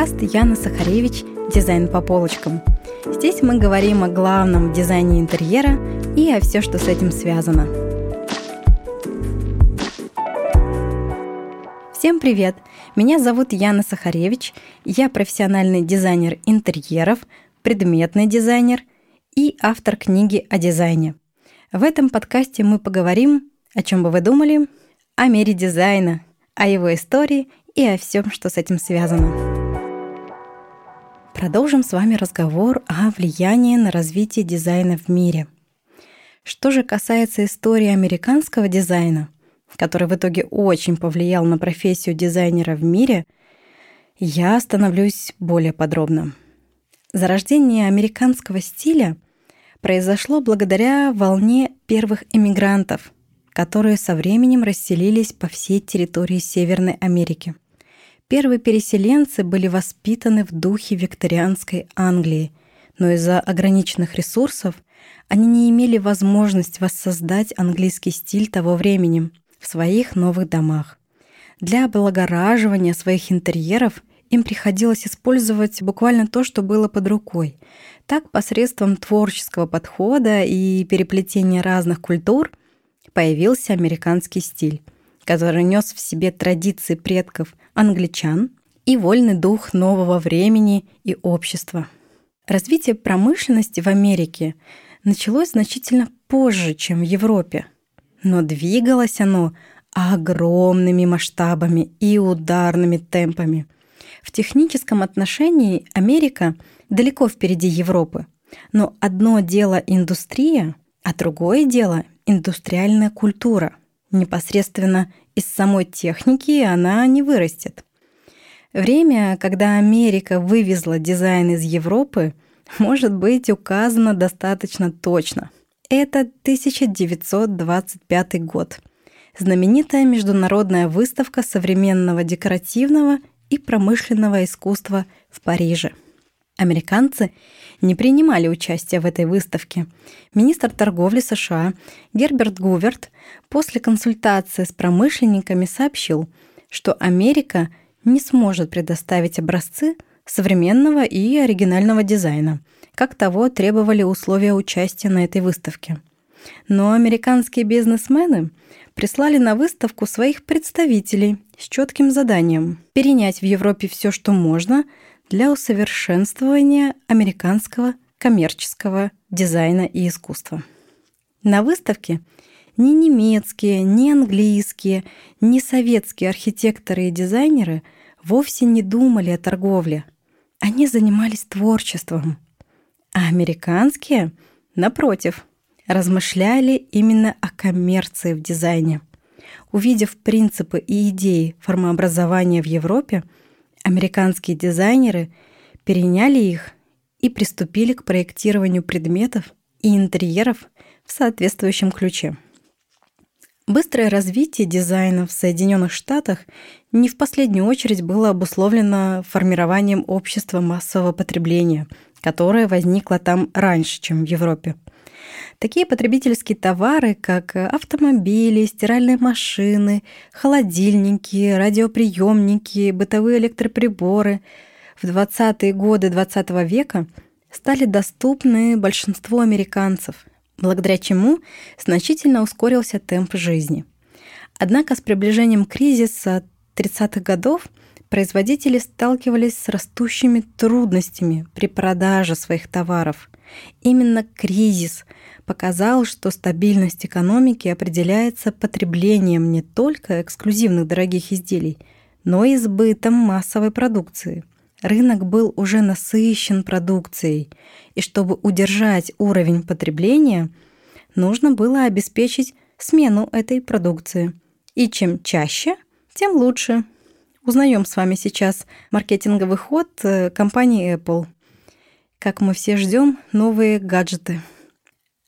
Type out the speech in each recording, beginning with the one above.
подкаст Яна Сахаревич «Дизайн по полочкам». Здесь мы говорим о главном дизайне интерьера и о все, что с этим связано. Всем привет! Меня зовут Яна Сахаревич. Я профессиональный дизайнер интерьеров, предметный дизайнер и автор книги о дизайне. В этом подкасте мы поговорим, о чем бы вы думали, о мире дизайна, о его истории и о всем, что с этим связано. Продолжим с вами разговор о влиянии на развитие дизайна в мире. Что же касается истории американского дизайна, который в итоге очень повлиял на профессию дизайнера в мире, я остановлюсь более подробно. Зарождение американского стиля произошло благодаря волне первых эмигрантов, которые со временем расселились по всей территории Северной Америки. Первые переселенцы были воспитаны в духе викторианской Англии, но из-за ограниченных ресурсов они не имели возможности воссоздать английский стиль того времени в своих новых домах. Для облагораживания своих интерьеров им приходилось использовать буквально то, что было под рукой. Так, посредством творческого подхода и переплетения разных культур появился американский стиль, который нес в себе традиции предков англичан и вольный дух нового времени и общества. Развитие промышленности в Америке началось значительно позже, чем в Европе, но двигалось оно огромными масштабами и ударными темпами. В техническом отношении Америка далеко впереди Европы, но одно дело индустрия, а другое дело индустриальная культура. Непосредственно из самой техники она не вырастет. Время, когда Америка вывезла дизайн из Европы, может быть указано достаточно точно. Это 1925 год. Знаменитая международная выставка современного декоративного и промышленного искусства в Париже. Американцы не принимали участия в этой выставке. Министр торговли США Герберт Гуверт после консультации с промышленниками сообщил, что Америка не сможет предоставить образцы современного и оригинального дизайна, как того требовали условия участия на этой выставке. Но американские бизнесмены прислали на выставку своих представителей с четким заданием перенять в Европе все, что можно – для усовершенствования американского коммерческого дизайна и искусства. На выставке ни немецкие, ни английские, ни советские архитекторы и дизайнеры вовсе не думали о торговле. Они занимались творчеством. А американские, напротив, размышляли именно о коммерции в дизайне. Увидев принципы и идеи формообразования в Европе – Американские дизайнеры переняли их и приступили к проектированию предметов и интерьеров в соответствующем ключе. Быстрое развитие дизайна в Соединенных Штатах не в последнюю очередь было обусловлено формированием общества массового потребления, которое возникло там раньше, чем в Европе. Такие потребительские товары, как автомобили, стиральные машины, холодильники, радиоприемники, бытовые электроприборы в 20-е годы XX века стали доступны большинству американцев, благодаря чему значительно ускорился темп жизни. Однако с приближением кризиса 30-х годов производители сталкивались с растущими трудностями при продаже своих товаров. Именно кризис показал, что стабильность экономики определяется потреблением не только эксклюзивных дорогих изделий, но и сбытом массовой продукции. Рынок был уже насыщен продукцией, и чтобы удержать уровень потребления, нужно было обеспечить смену этой продукции. И чем чаще, тем лучше. Узнаем с вами сейчас маркетинговый ход э, компании Apple. Как мы все ждем новые гаджеты.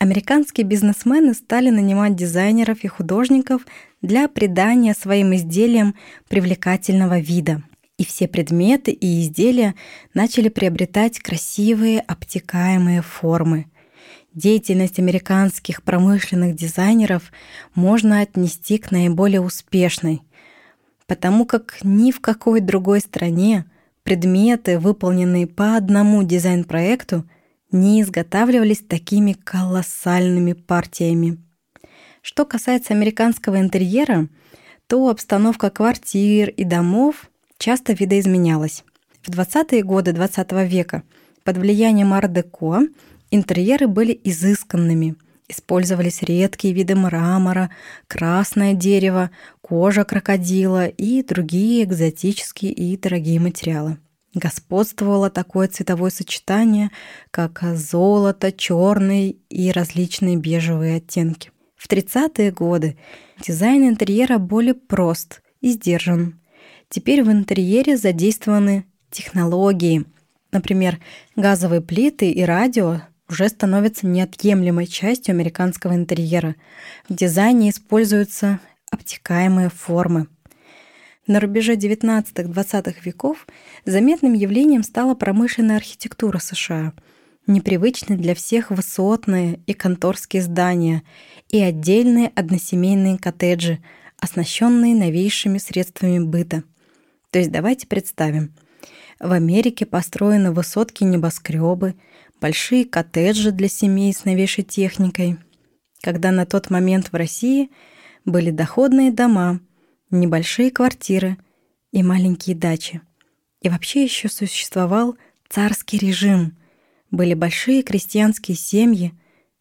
Американские бизнесмены стали нанимать дизайнеров и художников для придания своим изделиям привлекательного вида. И все предметы и изделия начали приобретать красивые обтекаемые формы. Деятельность американских промышленных дизайнеров можно отнести к наиболее успешной, потому как ни в какой другой стране предметы, выполненные по одному дизайн-проекту, не изготавливались такими колоссальными партиями. Что касается американского интерьера, то обстановка квартир и домов часто видоизменялась. В 20-е годы 20 века под влиянием ар-деко интерьеры были изысканными. Использовались редкие виды мрамора, красное дерево, кожа крокодила и другие экзотические и дорогие материалы. Господствовало такое цветовое сочетание, как золото, черный и различные бежевые оттенки. В 30-е годы дизайн интерьера более прост и сдержан. Теперь в интерьере задействованы технологии. Например, газовые плиты и радио уже становятся неотъемлемой частью американского интерьера. В дизайне используются обтекаемые формы. На рубеже 19-20 веков заметным явлением стала промышленная архитектура США, непривычны для всех высотные и конторские здания и отдельные односемейные коттеджи, оснащенные новейшими средствами быта. То есть давайте представим – в Америке построены высотки небоскребы, большие коттеджи для семей с новейшей техникой. Когда на тот момент в России были доходные дома, небольшие квартиры и маленькие дачи. И вообще еще существовал царский режим. Были большие крестьянские семьи,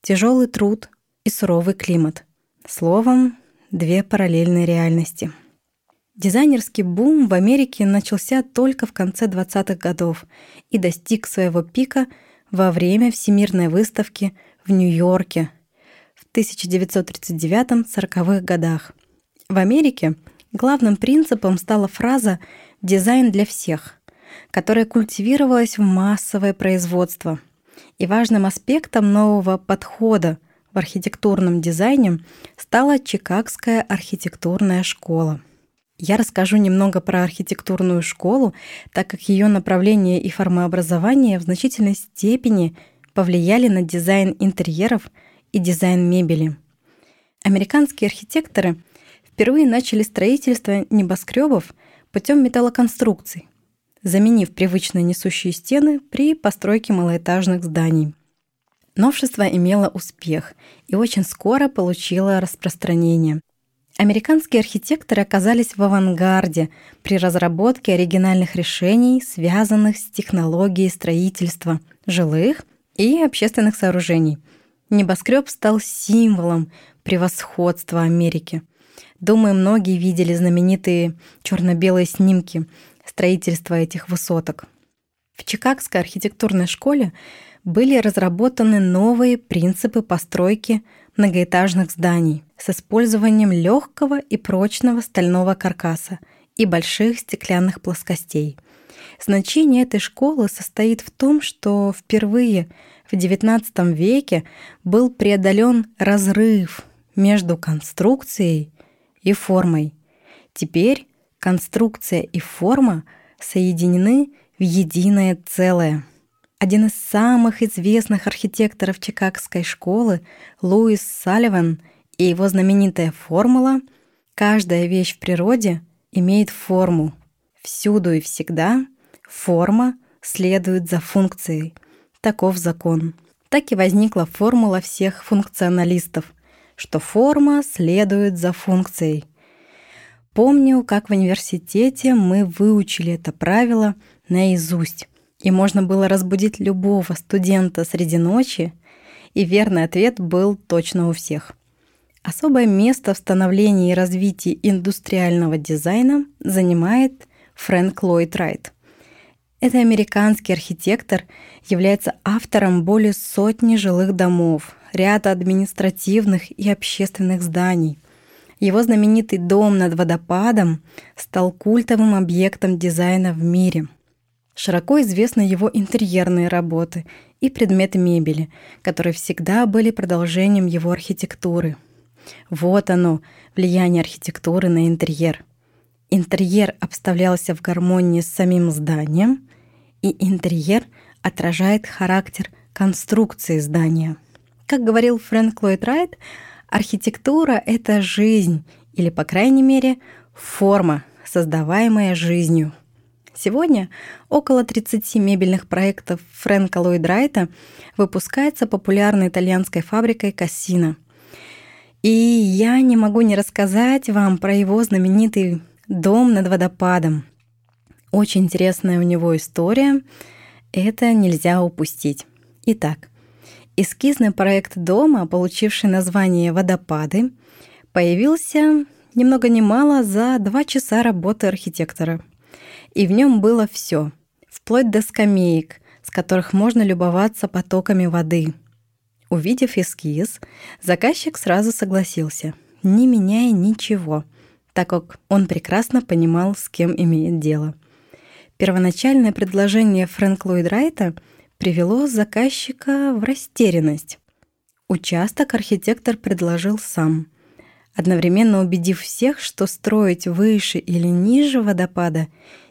тяжелый труд и суровый климат. Словом, две параллельные реальности — Дизайнерский бум в Америке начался только в конце 20-х годов и достиг своего пика во время Всемирной выставки в Нью-Йорке в 1939-40-х годах. В Америке главным принципом стала фраза «дизайн для всех», которая культивировалась в массовое производство. И важным аспектом нового подхода в архитектурном дизайне стала Чикагская архитектурная школа. Я расскажу немного про архитектурную школу, так как ее направление и формообразование в значительной степени повлияли на дизайн интерьеров и дизайн мебели. Американские архитекторы впервые начали строительство небоскребов путем металлоконструкций, заменив привычные несущие стены при постройке малоэтажных зданий. Новшество имело успех и очень скоро получило распространение. Американские архитекторы оказались в авангарде при разработке оригинальных решений, связанных с технологией строительства жилых и общественных сооружений. Небоскреб стал символом превосходства Америки. Думаю, многие видели знаменитые черно-белые снимки строительства этих высоток. В Чикагской архитектурной школе были разработаны новые принципы постройки многоэтажных зданий с использованием легкого и прочного стального каркаса и больших стеклянных плоскостей. Значение этой школы состоит в том, что впервые в XIX веке был преодолен разрыв между конструкцией и формой. Теперь конструкция и форма соединены в единое целое — один из самых известных архитекторов Чикагской школы, Луис Салливан, и его знаменитая формула «Каждая вещь в природе имеет форму. Всюду и всегда форма следует за функцией. Таков закон». Так и возникла формула всех функционалистов, что форма следует за функцией. Помню, как в университете мы выучили это правило наизусть и можно было разбудить любого студента среди ночи, и верный ответ был точно у всех. Особое место в становлении и развитии индустриального дизайна занимает Фрэнк Ллойд Райт. Это американский архитектор, является автором более сотни жилых домов, ряда административных и общественных зданий. Его знаменитый дом над водопадом стал культовым объектом дизайна в мире – Широко известны его интерьерные работы и предметы мебели, которые всегда были продолжением его архитектуры. Вот оно, влияние архитектуры на интерьер. Интерьер обставлялся в гармонии с самим зданием, и интерьер отражает характер конструкции здания. Как говорил Фрэнк Ллойд Райт, архитектура — это жизнь, или, по крайней мере, форма, создаваемая жизнью — Сегодня около 30 мебельных проектов Фрэнка Ллойд Райта выпускается популярной итальянской фабрикой Кассина. И я не могу не рассказать вам про его знаменитый дом над водопадом. Очень интересная у него история. Это нельзя упустить. Итак, эскизный проект дома, получивший название «Водопады», появился ни много ни мало за два часа работы архитектора – и в нем было все, вплоть до скамеек, с которых можно любоваться потоками воды. Увидев эскиз, заказчик сразу согласился, не меняя ничего, так как он прекрасно понимал, с кем имеет дело. Первоначальное предложение Фрэнк Ллойд Райта привело заказчика в растерянность. Участок архитектор предложил сам, одновременно убедив всех, что строить выше или ниже водопада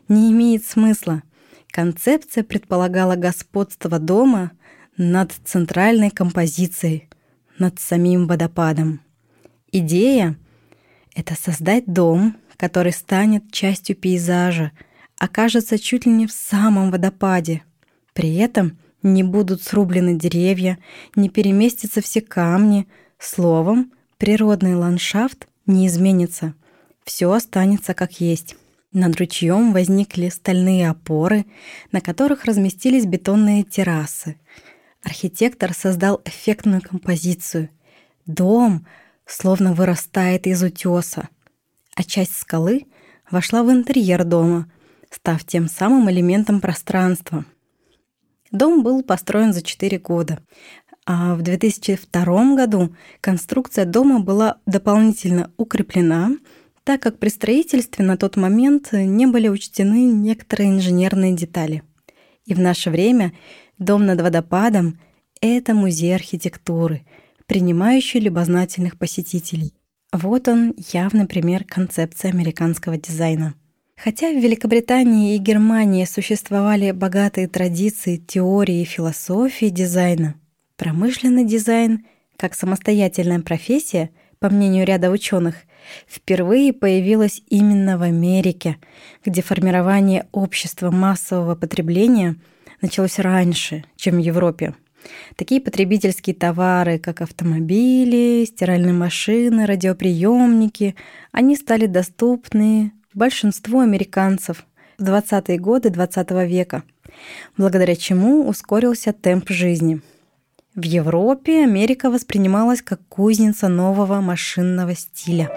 не имеет смысла. Концепция предполагала господство дома над центральной композицией, над самим водопадом. Идея — это создать дом, который станет частью пейзажа, окажется чуть ли не в самом водопаде. При этом не будут срублены деревья, не переместятся все камни. Словом, природный ландшафт не изменится. Все останется как есть. Над ручьем возникли стальные опоры, на которых разместились бетонные террасы. Архитектор создал эффектную композицию. Дом словно вырастает из утеса, а часть скалы вошла в интерьер дома, став тем самым элементом пространства. Дом был построен за 4 года, а в 2002 году конструкция дома была дополнительно укреплена — так как при строительстве на тот момент не были учтены некоторые инженерные детали. И в наше время дом над водопадом — это музей архитектуры, принимающий любознательных посетителей. Вот он явный пример концепции американского дизайна. Хотя в Великобритании и Германии существовали богатые традиции теории и философии дизайна, промышленный дизайн, как самостоятельная профессия, по мнению ряда ученых, впервые появилась именно в Америке, где формирование общества массового потребления началось раньше, чем в Европе. Такие потребительские товары, как автомобили, стиральные машины, радиоприемники, они стали доступны большинству американцев в 20-е годы XX -го века, благодаря чему ускорился темп жизни – в Европе Америка воспринималась как кузница нового машинного стиля.